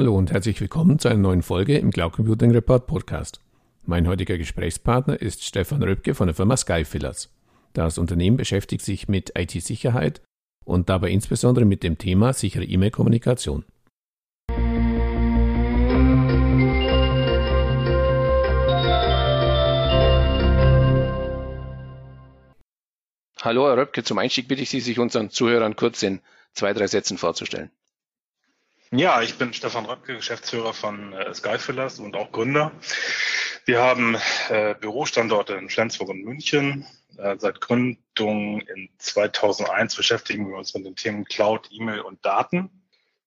Hallo und herzlich willkommen zu einer neuen Folge im Cloud Computing Report Podcast. Mein heutiger Gesprächspartner ist Stefan Röpke von der Firma Skyfillers. Das Unternehmen beschäftigt sich mit IT-Sicherheit und dabei insbesondere mit dem Thema sichere E-Mail-Kommunikation. Hallo, Herr Röpke. Zum Einstieg bitte ich Sie, sich unseren Zuhörern kurz in zwei, drei Sätzen vorzustellen. Ja, ich bin Stefan Röpke, Geschäftsführer von äh, Skyfillers und auch Gründer. Wir haben äh, Bürostandorte in Flensburg und München. Äh, seit Gründung in 2001 beschäftigen wir uns mit den Themen Cloud, E-Mail und Daten.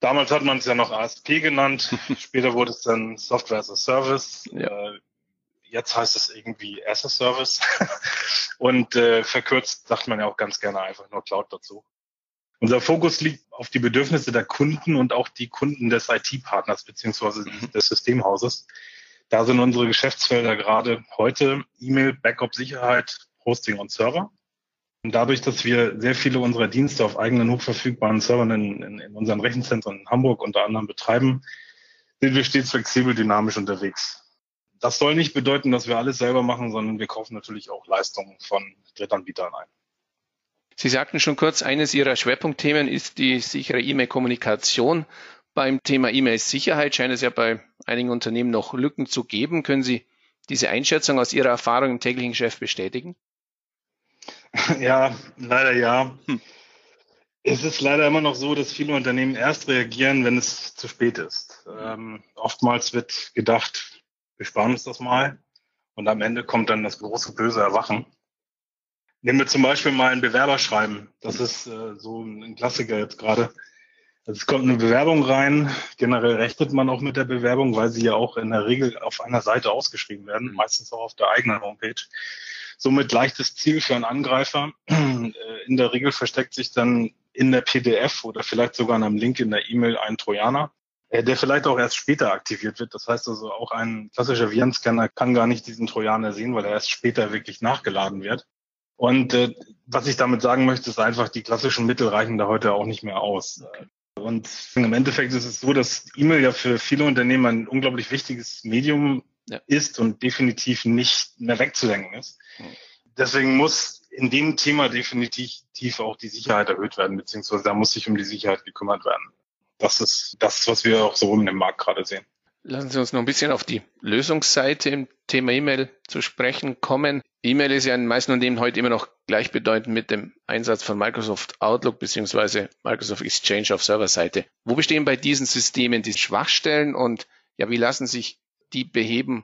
Damals hat man es ja noch ASP genannt. Später wurde es dann Software as a Service. Ja. Äh, jetzt heißt es irgendwie as a Service. und äh, verkürzt sagt man ja auch ganz gerne einfach nur Cloud dazu. Unser Fokus liegt auf die Bedürfnisse der Kunden und auch die Kunden des IT-Partners beziehungsweise des Systemhauses. Da sind unsere Geschäftsfelder gerade heute E-Mail, Backup-Sicherheit, Hosting und Server. Und dadurch, dass wir sehr viele unserer Dienste auf eigenen hochverfügbaren Servern in, in, in unseren Rechenzentren in Hamburg unter anderem betreiben, sind wir stets flexibel, dynamisch unterwegs. Das soll nicht bedeuten, dass wir alles selber machen, sondern wir kaufen natürlich auch Leistungen von Drittanbietern ein. Sie sagten schon kurz, eines Ihrer Schwerpunktthemen ist die sichere E-Mail-Kommunikation. Beim Thema E-Mail-Sicherheit scheint es ja bei einigen Unternehmen noch Lücken zu geben. Können Sie diese Einschätzung aus Ihrer Erfahrung im täglichen Geschäft bestätigen? Ja, leider ja. Hm. Es ist leider immer noch so, dass viele Unternehmen erst reagieren, wenn es zu spät ist. Ähm, oftmals wird gedacht, wir sparen uns das mal. Und am Ende kommt dann das große böse Erwachen. Nehmen wir zum Beispiel mal ein Bewerberschreiben. Das ist äh, so ein Klassiker jetzt gerade. Also es kommt eine Bewerbung rein. Generell rechnet man auch mit der Bewerbung, weil sie ja auch in der Regel auf einer Seite ausgeschrieben werden, meistens auch auf der eigenen Homepage. Somit leichtes Ziel für einen Angreifer. Äh, in der Regel versteckt sich dann in der PDF oder vielleicht sogar in einem Link in der E-Mail ein Trojaner. Äh, der vielleicht auch erst später aktiviert wird. Das heißt also, auch ein klassischer Virenscanner kann gar nicht diesen Trojaner sehen, weil er erst später wirklich nachgeladen wird. Und äh, was ich damit sagen möchte, ist einfach, die klassischen Mittel reichen da heute auch nicht mehr aus. Und im Endeffekt ist es so, dass E-Mail ja für viele Unternehmen ein unglaublich wichtiges Medium ja. ist und definitiv nicht mehr wegzudenken ist. Deswegen muss in dem Thema definitiv auch die Sicherheit erhöht werden, beziehungsweise da muss sich um die Sicherheit gekümmert werden das ist das, was wir auch so im Markt gerade sehen. Lassen Sie uns noch ein bisschen auf die Lösungsseite im Thema E-Mail zu sprechen kommen. E-Mail ist ja in den meisten Unternehmen heute immer noch gleichbedeutend mit dem Einsatz von Microsoft Outlook bzw. Microsoft Exchange auf Serverseite. Wo bestehen bei diesen Systemen die Schwachstellen und ja, wie lassen sich die beheben?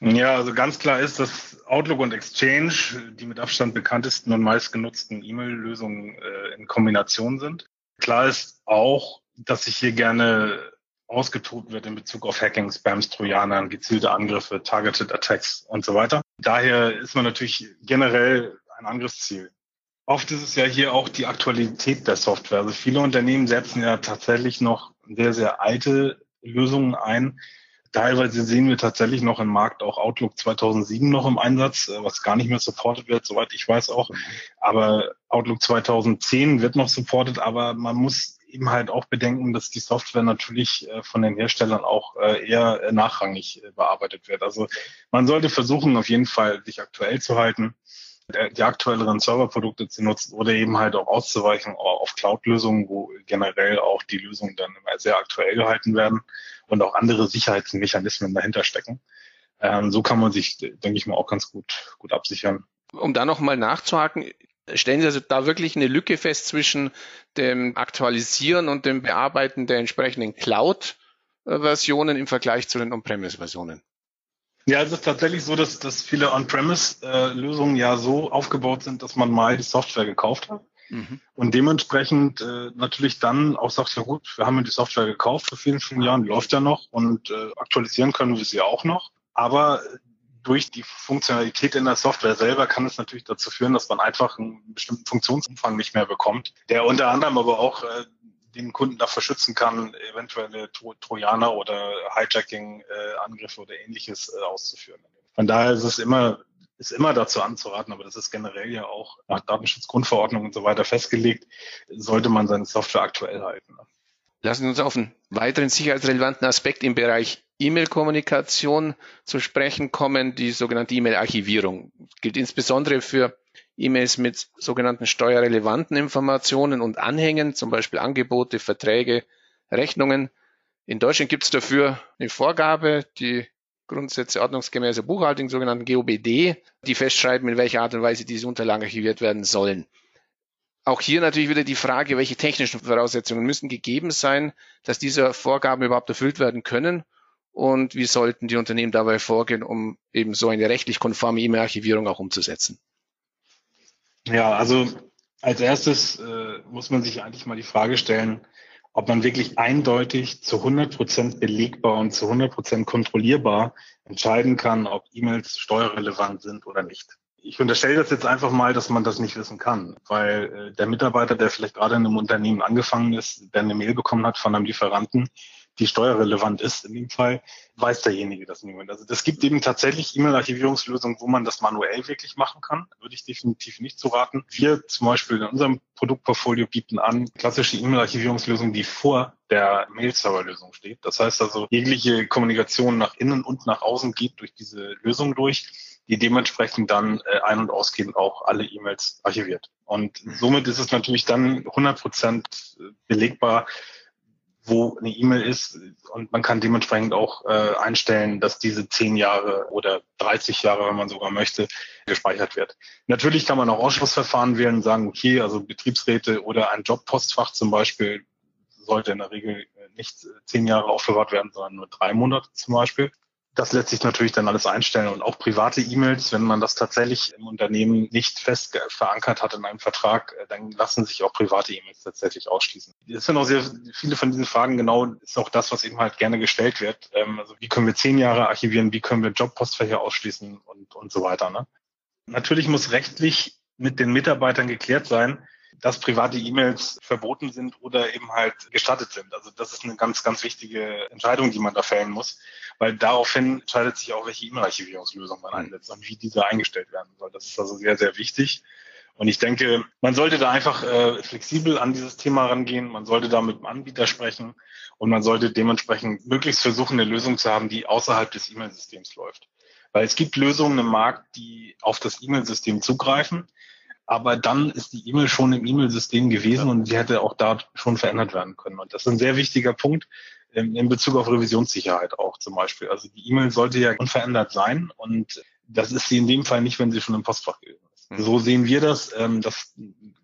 Ja, also ganz klar ist, dass Outlook und Exchange die mit Abstand bekanntesten und meistgenutzten E-Mail-Lösungen äh, in Kombination sind. Klar ist auch, dass sich hier gerne ausgetobt wird in Bezug auf Hacking, Spams, Trojanern, gezielte Angriffe, Targeted Attacks und so weiter. Daher ist man natürlich generell ein Angriffsziel. Oft ist es ja hier auch die Aktualität der Software. Also viele Unternehmen setzen ja tatsächlich noch sehr, sehr alte Lösungen ein. Teilweise sehen wir tatsächlich noch im Markt auch Outlook 2007 noch im Einsatz, was gar nicht mehr supported wird, soweit ich weiß auch. Aber Outlook 2010 wird noch supported, aber man muss eben halt auch bedenken, dass die Software natürlich äh, von den Herstellern auch äh, eher äh, nachrangig bearbeitet wird. Also man sollte versuchen, auf jeden Fall sich aktuell zu halten, die aktuelleren Serverprodukte zu nutzen oder eben halt auch auszuweichen auf Cloud-Lösungen, wo generell auch die Lösungen dann immer sehr aktuell gehalten werden und auch andere Sicherheitsmechanismen dahinter stecken. Ähm, so kann man sich, denke ich mal, auch ganz gut, gut absichern. Um da nochmal nachzuhaken, Stellen Sie also da wirklich eine Lücke fest zwischen dem Aktualisieren und dem Bearbeiten der entsprechenden Cloud-Versionen im Vergleich zu den On-Premise-Versionen? Ja, es ist tatsächlich so, dass, dass viele On-Premise-Lösungen ja so aufgebaut sind, dass man mal die Software gekauft hat. Mhm. Und dementsprechend äh, natürlich dann auch sagt, ja gut, wir haben ja die Software gekauft vor vielen, vielen Jahren, die läuft ja noch und äh, aktualisieren können wir sie auch noch. Aber durch die Funktionalität in der Software selber kann es natürlich dazu führen, dass man einfach einen bestimmten Funktionsumfang nicht mehr bekommt, der unter anderem aber auch äh, den Kunden davor schützen kann, eventuelle Tro Trojaner oder Hijacking-Angriffe oder ähnliches äh, auszuführen. Von daher ist es immer ist immer dazu anzuraten, aber das ist generell ja auch nach Datenschutzgrundverordnung und so weiter festgelegt, sollte man seine Software aktuell halten. Lassen Sie uns auf einen weiteren sicherheitsrelevanten Aspekt im Bereich E-Mail-Kommunikation zu sprechen kommen, die sogenannte E-Mail-Archivierung. Gilt insbesondere für E-Mails mit sogenannten steuerrelevanten Informationen und Anhängen, zum Beispiel Angebote, Verträge, Rechnungen. In Deutschland gibt es dafür eine Vorgabe, die Grundsätze ordnungsgemäßer Buchhaltung, sogenannten GOBD, die festschreiben, in welcher Art und Weise diese Unterlagen archiviert werden sollen. Auch hier natürlich wieder die Frage, welche technischen Voraussetzungen müssen gegeben sein, dass diese Vorgaben überhaupt erfüllt werden können und wie sollten die Unternehmen dabei vorgehen, um eben so eine rechtlich konforme E-Mail-Archivierung auch umzusetzen? Ja, also als erstes äh, muss man sich eigentlich mal die Frage stellen, ob man wirklich eindeutig zu 100 Prozent belegbar und zu 100 Prozent kontrollierbar entscheiden kann, ob E-Mails steuerrelevant sind oder nicht. Ich unterstelle das jetzt einfach mal, dass man das nicht wissen kann, weil äh, der Mitarbeiter, der vielleicht gerade in einem Unternehmen angefangen ist, der eine Mail bekommen hat von einem Lieferanten, die steuerrelevant ist in dem Fall, weiß derjenige das niemand. Also das gibt eben tatsächlich E-Mail-Archivierungslösungen, wo man das manuell wirklich machen kann. Würde ich definitiv nicht zu raten. Wir zum Beispiel in unserem Produktportfolio bieten an klassische E-Mail-Archivierungslösungen, die vor der Mail-Server-Lösung steht. Das heißt also, jegliche Kommunikation nach innen und nach außen geht durch diese Lösung durch die dementsprechend dann äh, ein- und ausgehend auch alle E-Mails archiviert. Und somit ist es natürlich dann 100 Prozent belegbar, wo eine E-Mail ist und man kann dementsprechend auch äh, einstellen, dass diese zehn Jahre oder 30 Jahre, wenn man sogar möchte, gespeichert wird. Natürlich kann man auch Ausschlussverfahren wählen und sagen, okay, also Betriebsräte oder ein Jobpostfach zum Beispiel sollte in der Regel nicht zehn Jahre aufbewahrt werden, sondern nur drei Monate zum Beispiel das lässt sich natürlich dann alles einstellen und auch private E-Mails, wenn man das tatsächlich im Unternehmen nicht fest verankert hat in einem Vertrag, äh, dann lassen sich auch private E-Mails tatsächlich ausschließen. Es sind auch sehr viele von diesen Fragen genau, ist auch das, was eben halt gerne gestellt wird. Ähm, also wie können wir zehn Jahre archivieren, wie können wir Jobpostfächer ausschließen und, und so weiter. Ne? Natürlich muss rechtlich mit den Mitarbeitern geklärt sein, dass private E-Mails verboten sind oder eben halt gestattet sind. Also das ist eine ganz, ganz wichtige Entscheidung, die man da fällen muss, weil daraufhin entscheidet sich auch, welche E-Mail-Archivierungslösung man einsetzt und wie diese eingestellt werden soll. Das ist also sehr, sehr wichtig. Und ich denke, man sollte da einfach äh, flexibel an dieses Thema rangehen. Man sollte da mit dem Anbieter sprechen und man sollte dementsprechend möglichst versuchen, eine Lösung zu haben, die außerhalb des E-Mail-Systems läuft. Weil es gibt Lösungen im Markt, die auf das E-Mail-System zugreifen aber dann ist die E-Mail schon im E-Mail-System gewesen und sie hätte auch da schon verändert werden können. Und das ist ein sehr wichtiger Punkt in, in Bezug auf Revisionssicherheit auch zum Beispiel. Also die E-Mail sollte ja unverändert sein und das ist sie in dem Fall nicht, wenn sie schon im Postfach gewesen ist. Mhm. So sehen wir das. Ähm, das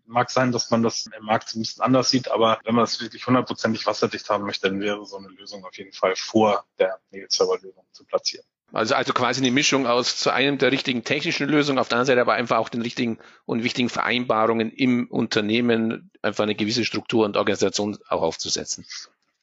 mag sein, dass man das im Markt ein bisschen anders sieht, aber wenn man das wirklich hundertprozentig wasserdicht haben möchte, dann wäre so eine Lösung auf jeden Fall vor der Mail-Server-Lösung zu platzieren. Also, also quasi eine Mischung aus zu einem der richtigen technischen Lösungen, auf der anderen Seite aber einfach auch den richtigen und wichtigen Vereinbarungen im Unternehmen, einfach eine gewisse Struktur und Organisation auch aufzusetzen.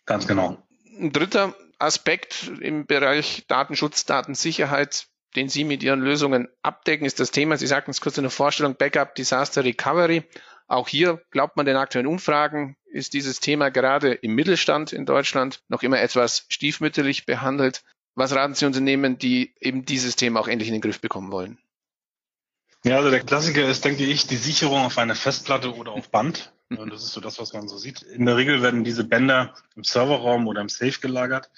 Ganz genau. Ein dritter Aspekt im Bereich Datenschutz, Datensicherheit, den Sie mit Ihren Lösungen abdecken, ist das Thema, Sie sagten es kurz in der Vorstellung, Backup Disaster Recovery. Auch hier glaubt man den aktuellen Umfragen, ist dieses Thema gerade im Mittelstand in Deutschland noch immer etwas stiefmütterlich behandelt. Was raten Sie Unternehmen, die eben dieses Thema auch endlich in den Griff bekommen wollen? Ja, also der Klassiker ist, denke ich, die Sicherung auf eine Festplatte oder auf Band. Mhm. Und das ist so das, was man so sieht. In der Regel werden diese Bänder im Serverraum oder im Safe gelagert.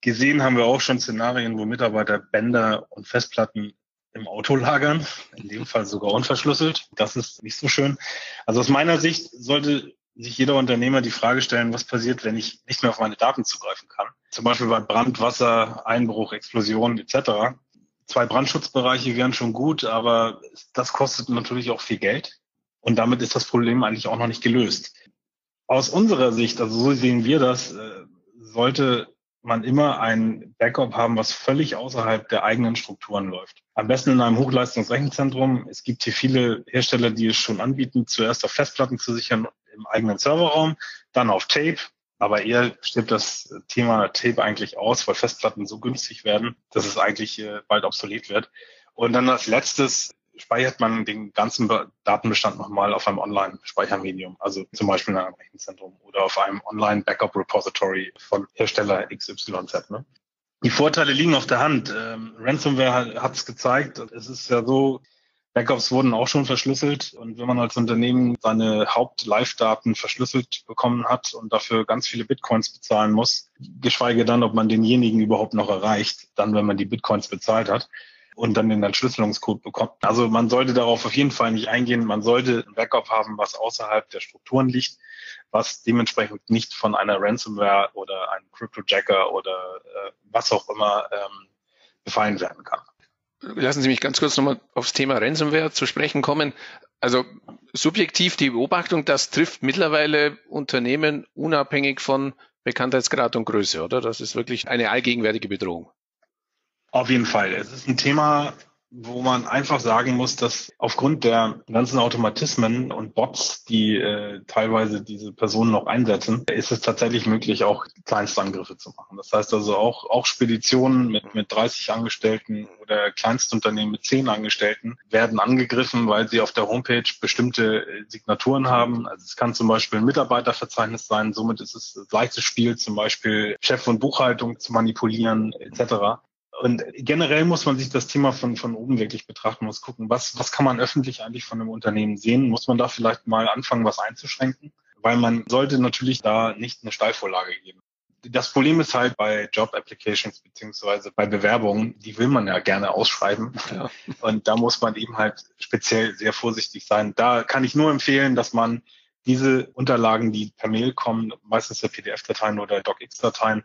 Gesehen haben wir auch schon Szenarien, wo Mitarbeiter Bänder und Festplatten im Auto lagern, in dem Fall sogar unverschlüsselt. Das ist nicht so schön. Also aus meiner Sicht sollte sich jeder Unternehmer die Frage stellen, was passiert, wenn ich nicht mehr auf meine Daten zugreifen kann. Zum Beispiel bei Brand, Wasser, Einbruch, Explosion etc. Zwei Brandschutzbereiche wären schon gut, aber das kostet natürlich auch viel Geld. Und damit ist das Problem eigentlich auch noch nicht gelöst. Aus unserer Sicht, also so sehen wir das, äh, sollte man immer ein Backup haben, was völlig außerhalb der eigenen Strukturen läuft. Am besten in einem Hochleistungsrechenzentrum. Es gibt hier viele Hersteller, die es schon anbieten, zuerst auf Festplatten zu sichern im eigenen Serverraum, dann auf Tape. Aber eher stirbt das Thema Tape eigentlich aus, weil Festplatten so günstig werden, dass es eigentlich äh, bald obsolet wird. Und dann als letztes speichert man den ganzen Datenbestand nochmal auf einem Online-Speichermedium, also zum Beispiel in einem Rechenzentrum oder auf einem Online-Backup-Repository von Hersteller XYZ. Ne? Die Vorteile liegen auf der Hand. Ähm, Ransomware hat es gezeigt. Es ist ja so, Backups wurden auch schon verschlüsselt und wenn man als Unternehmen seine Haupt-Live-Daten verschlüsselt bekommen hat und dafür ganz viele Bitcoins bezahlen muss, geschweige dann, ob man denjenigen überhaupt noch erreicht, dann, wenn man die Bitcoins bezahlt hat und dann den Entschlüsselungscode bekommt. Also man sollte darauf auf jeden Fall nicht eingehen. Man sollte ein Backup haben, was außerhalb der Strukturen liegt, was dementsprechend nicht von einer Ransomware oder einem Cryptojacker oder äh, was auch immer ähm, befallen werden kann. Lassen Sie mich ganz kurz nochmal aufs Thema Ransomware zu sprechen kommen. Also subjektiv die Beobachtung, das trifft mittlerweile Unternehmen unabhängig von Bekanntheitsgrad und Größe, oder? Das ist wirklich eine allgegenwärtige Bedrohung. Auf jeden Fall. Es ist ein Thema, wo man einfach sagen muss, dass aufgrund der ganzen Automatismen und Bots, die äh, teilweise diese Personen noch einsetzen, ist es tatsächlich möglich, auch Kleinstangriffe zu machen. Das heißt also auch, auch Speditionen mit, mit 30 Angestellten oder Kleinstunternehmen mit 10 Angestellten werden angegriffen, weil sie auf der Homepage bestimmte Signaturen haben. Also es kann zum Beispiel ein Mitarbeiterverzeichnis sein. Somit ist es leichtes Spiel, zum Beispiel Chef und Buchhaltung zu manipulieren etc. Und generell muss man sich das Thema von, von oben wirklich betrachten, muss gucken, was, was kann man öffentlich eigentlich von einem Unternehmen sehen? Muss man da vielleicht mal anfangen, was einzuschränken? Weil man sollte natürlich da nicht eine Steilvorlage geben. Das Problem ist halt bei Job Applications beziehungsweise bei Bewerbungen, die will man ja gerne ausschreiben. Ja. Und da muss man eben halt speziell sehr vorsichtig sein. Da kann ich nur empfehlen, dass man diese Unterlagen, die per Mail kommen, meistens der PDF-Dateien oder DocX-Dateien,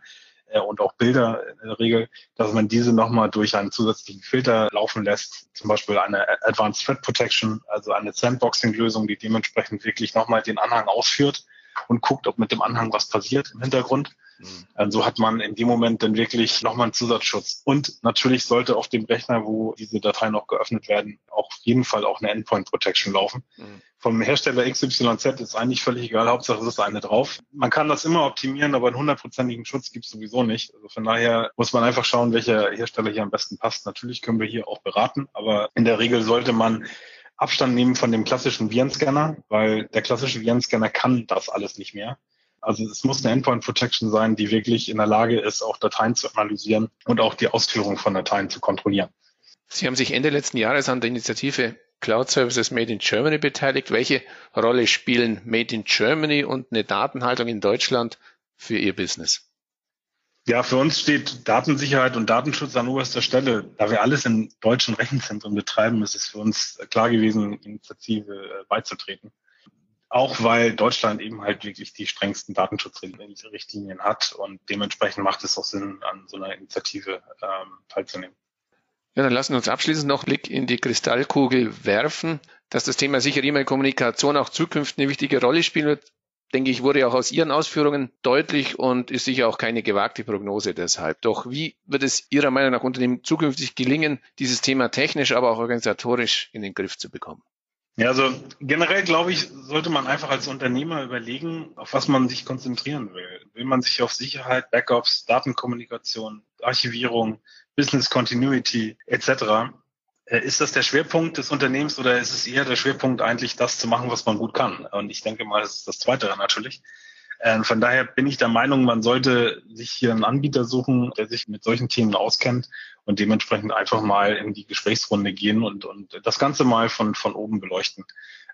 und auch Bilder in der Regel, dass man diese nochmal durch einen zusätzlichen Filter laufen lässt, zum Beispiel eine Advanced Threat Protection, also eine Sandboxing-Lösung, die dementsprechend wirklich nochmal den Anhang ausführt und guckt, ob mit dem Anhang was passiert im Hintergrund. Mhm. So hat man in dem Moment dann wirklich nochmal einen Zusatzschutz. Und natürlich sollte auf dem Rechner, wo diese Dateien auch geöffnet werden, auch auf jeden Fall auch eine Endpoint Protection laufen. Mhm. Vom Hersteller XYZ ist eigentlich völlig egal, Hauptsache es ist eine drauf. Man kann das immer optimieren, aber einen hundertprozentigen Schutz gibt es sowieso nicht. Also von daher muss man einfach schauen, welcher Hersteller hier am besten passt. Natürlich können wir hier auch beraten, aber in der Regel sollte man Abstand nehmen von dem klassischen Virenscanner, weil der klassische Virenscanner kann das alles nicht mehr. Also es muss eine Endpoint Protection sein, die wirklich in der Lage ist, auch Dateien zu analysieren und auch die Ausführung von Dateien zu kontrollieren. Sie haben sich Ende letzten Jahres an der Initiative Cloud Services Made in Germany beteiligt. Welche Rolle spielen Made in Germany und eine Datenhaltung in Deutschland für Ihr Business? Ja, für uns steht Datensicherheit und Datenschutz an oberster Stelle. Da wir alles in deutschen Rechenzentren betreiben, ist es für uns klar gewesen, Initiative beizutreten. Auch weil Deutschland eben halt wirklich die strengsten Datenschutzrichtlinien hat und dementsprechend macht es auch Sinn, an so einer Initiative ähm, teilzunehmen. Ja, dann lassen wir uns abschließend noch einen Blick in die Kristallkugel werfen. Dass das Thema sichere E-Mail-Kommunikation auch zukünftig eine wichtige Rolle spielen wird, denke ich, wurde auch aus Ihren Ausführungen deutlich und ist sicher auch keine gewagte Prognose deshalb. Doch wie wird es Ihrer Meinung nach Unternehmen zukünftig gelingen, dieses Thema technisch, aber auch organisatorisch in den Griff zu bekommen? Ja, also generell glaube ich, sollte man einfach als Unternehmer überlegen, auf was man sich konzentrieren will. Will man sich auf Sicherheit, Backups, Datenkommunikation, Archivierung, Business Continuity etc. Äh, ist das der Schwerpunkt des Unternehmens oder ist es eher der Schwerpunkt eigentlich das zu machen, was man gut kann? Und ich denke mal, das ist das Zweite natürlich. Ähm, von daher bin ich der Meinung, man sollte sich hier einen Anbieter suchen, der sich mit solchen Themen auskennt und dementsprechend einfach mal in die Gesprächsrunde gehen und, und das Ganze mal von, von oben beleuchten.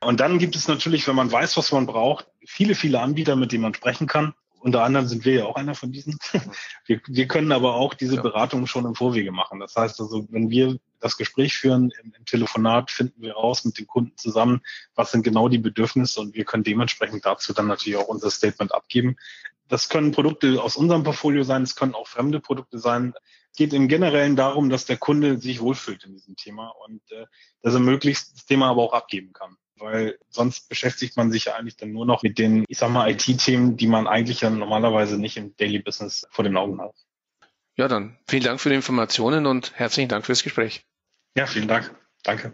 Und dann gibt es natürlich, wenn man weiß, was man braucht, viele, viele Anbieter, mit denen man sprechen kann. Unter anderem sind wir ja auch einer von diesen. Wir, wir können aber auch diese Beratung schon im Vorwege machen. Das heißt also, wenn wir das Gespräch führen, im, im, Telefonat finden wir raus mit dem Kunden zusammen, was sind genau die Bedürfnisse und wir können dementsprechend dazu dann natürlich auch unser Statement abgeben. Das können Produkte aus unserem Portfolio sein, es können auch fremde Produkte sein. Es geht im Generellen darum, dass der Kunde sich wohlfühlt in diesem Thema und äh, dass er möglichst das Thema aber auch abgeben kann. Weil sonst beschäftigt man sich ja eigentlich dann nur noch mit den, ich sag mal, IT-Themen, die man eigentlich ja normalerweise nicht im Daily Business vor den Augen hat. Ja, dann vielen Dank für die Informationen und herzlichen Dank fürs Gespräch. Ja, vielen Dank. Danke.